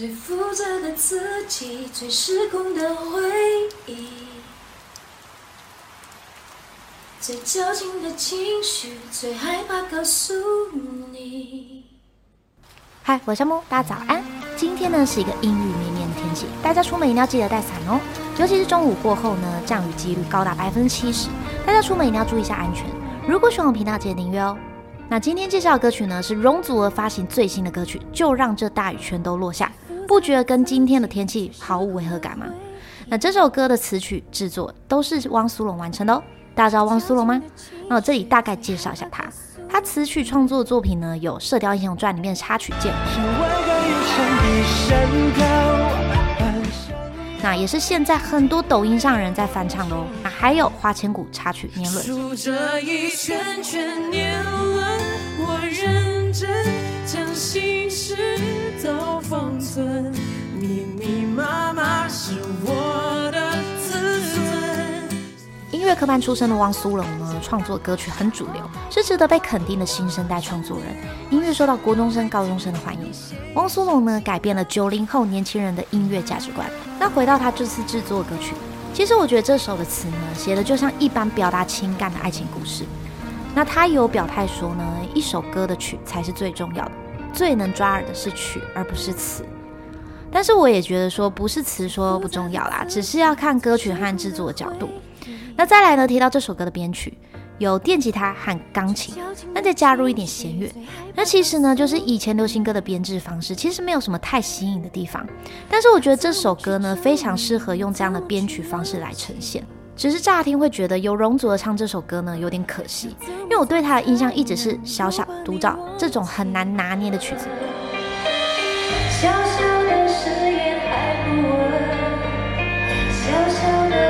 最负责的自己，最失控的回忆，最矫情的情绪，最害怕告诉你。嗨，我是木，大家早安。今天呢是一个阴雨绵绵的天气，大家出门一定要记得带伞哦。尤其是中午过后呢，降雨几率高达百分之七十，大家出门一定要注意一下安全。如果喜欢我频道，记得订阅哦。那今天介绍的歌曲呢是容祖儿发行最新的歌曲，就让这大雨全都落下。不觉得跟今天的天气毫无违和感吗？那这首歌的词曲制作都是汪苏泷完成的哦。大家知道汪苏泷吗？那我这里大概介绍一下他。他词曲创作的作品呢，有《射雕英雄传》里面的插曲键，也是现在很多抖音上人在翻唱的哦。还有《花千骨》插曲《年轮》。密密麻麻是我的音乐科班出身的汪苏泷呢，创作歌曲很主流，是值得被肯定的新生代创作人。音乐受到国中生、高中生的欢迎。汪苏泷呢，改变了九零后年轻人的音乐价值观。那回到他这次制作歌曲，其实我觉得这首的词呢，写的就像一般表达情感的爱情故事。那他有表态说呢，一首歌的曲才是最重要的，最能抓耳的是曲，而不是词。但是我也觉得说不是词说不重要啦，只是要看歌曲和制作的角度。那再来呢，提到这首歌的编曲有电吉他和钢琴，那再加入一点弦乐，那其实呢就是以前流行歌的编制方式，其实没有什么太新颖的地方。但是我觉得这首歌呢非常适合用这样的编曲方式来呈现。只是乍听会觉得有容祖儿唱这首歌呢有点可惜，因为我对他的印象一直是小小独照这种很难拿捏的曲子。小小的誓言还不稳，小小的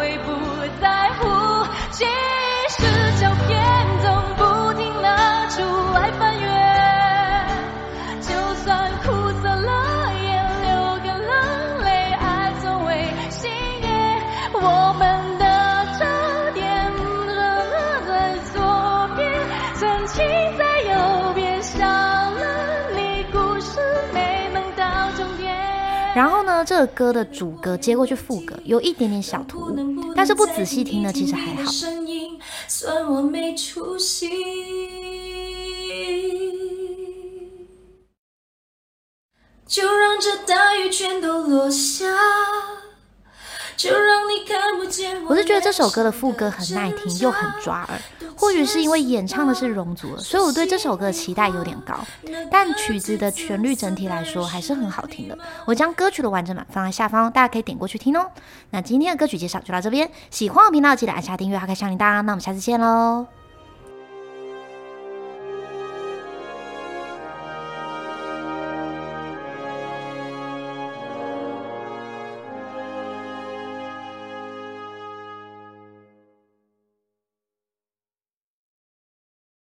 会不在乎结呢，这个歌的主歌接过去副歌有一点点小突兀，但是不仔细听呢，其实还好。就让这大雨全都落下。我是觉得这首歌的副歌很耐听，又很抓耳。或许是因为演唱的是容祖儿，所以我对这首歌的期待有点高。但曲子的旋律整体来说还是很好听的。我将歌曲的完整版放在下方，大家可以点过去听哦。那今天的歌曲介绍就到这边，喜欢我频道记得按下订阅，还开小铃铛。那我们下次见喽。